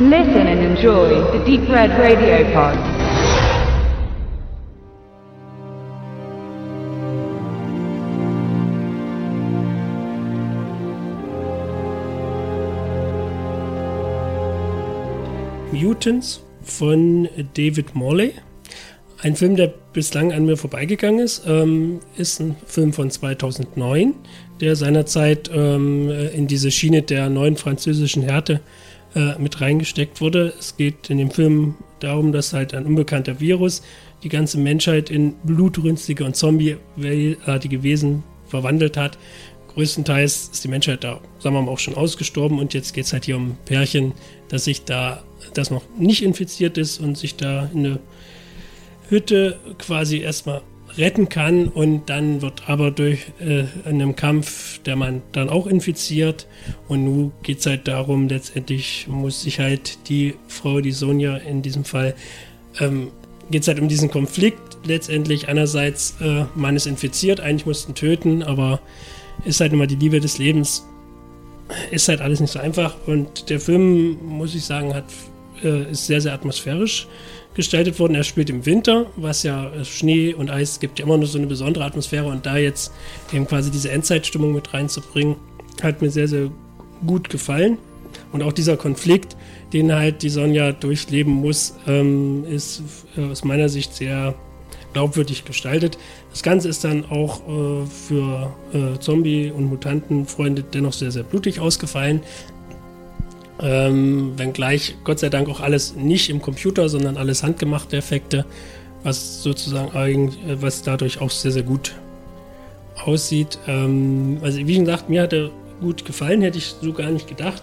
Listen and enjoy the Deep Red Radio Pod. Mutants von David Morley. Ein Film, der bislang an mir vorbeigegangen ist, ähm, ist ein Film von 2009, der seinerzeit ähm, in diese Schiene der neuen französischen Härte äh, mit reingesteckt wurde. Es geht in dem Film darum, dass halt ein unbekannter Virus die ganze Menschheit in blutrünstige und zombieartige Wesen verwandelt hat. Größtenteils ist die Menschheit da, sagen wir mal, auch schon ausgestorben und jetzt geht es halt hier um Pärchen, dass sich da, das noch nicht infiziert ist und sich da in eine Hütte quasi erstmal retten kann und dann wird aber durch äh, einem Kampf der Mann dann auch infiziert. Und nun geht es halt darum, letztendlich muss sich halt die Frau, die Sonja in diesem Fall, ähm, geht es halt um diesen Konflikt. Letztendlich einerseits, äh, man ist infiziert, eigentlich mussten töten, aber ist halt immer die Liebe des Lebens, ist halt alles nicht so einfach. Und der Film, muss ich sagen, hat, äh, ist sehr, sehr atmosphärisch gestaltet worden. Er spielt im Winter, was ja äh, Schnee und Eis gibt ja immer nur so eine besondere Atmosphäre und da jetzt eben quasi diese Endzeitstimmung mit reinzubringen, hat mir sehr, sehr gut gefallen. Und auch dieser Konflikt, den halt die Sonja durchleben muss, ähm, ist äh, aus meiner Sicht sehr glaubwürdig gestaltet. Das Ganze ist dann auch äh, für äh, Zombie- und Mutantenfreunde dennoch sehr, sehr blutig ausgefallen. Ähm, wenngleich Gott sei Dank auch alles nicht im Computer, sondern alles handgemachte Effekte, was sozusagen eigentlich, äh, was dadurch auch sehr, sehr gut aussieht. Ähm, also wie gesagt, mir hat er gut gefallen, hätte ich so gar nicht gedacht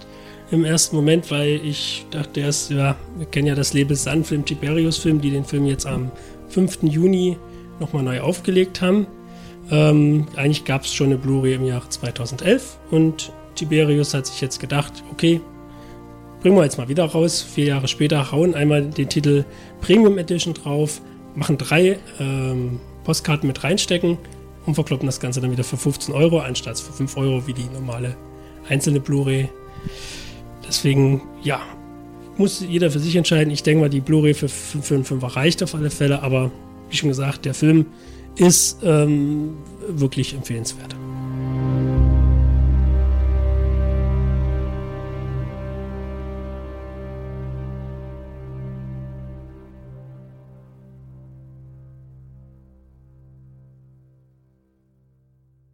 im ersten Moment, weil ich dachte erst, ja, wir kennen ja das Lebes Sun-Film, Tiberius-Film, die den Film jetzt am 5. Juni nochmal neu aufgelegt haben. Ähm, eigentlich gab es schon eine Blu-ray im Jahr 2011 und Tiberius hat sich jetzt gedacht, okay, bringen wir jetzt mal wieder raus. Vier Jahre später hauen einmal den Titel Premium Edition drauf, machen drei ähm, Postkarten mit reinstecken und verkloppen das Ganze dann wieder für 15 Euro, anstatt für 5 Euro wie die normale einzelne Blu-ray. Deswegen, ja, muss jeder für sich entscheiden. Ich denke mal, die Blu-ray für, für einen Fünfer reicht auf alle Fälle, aber wie schon gesagt, der Film ist ähm, wirklich empfehlenswert.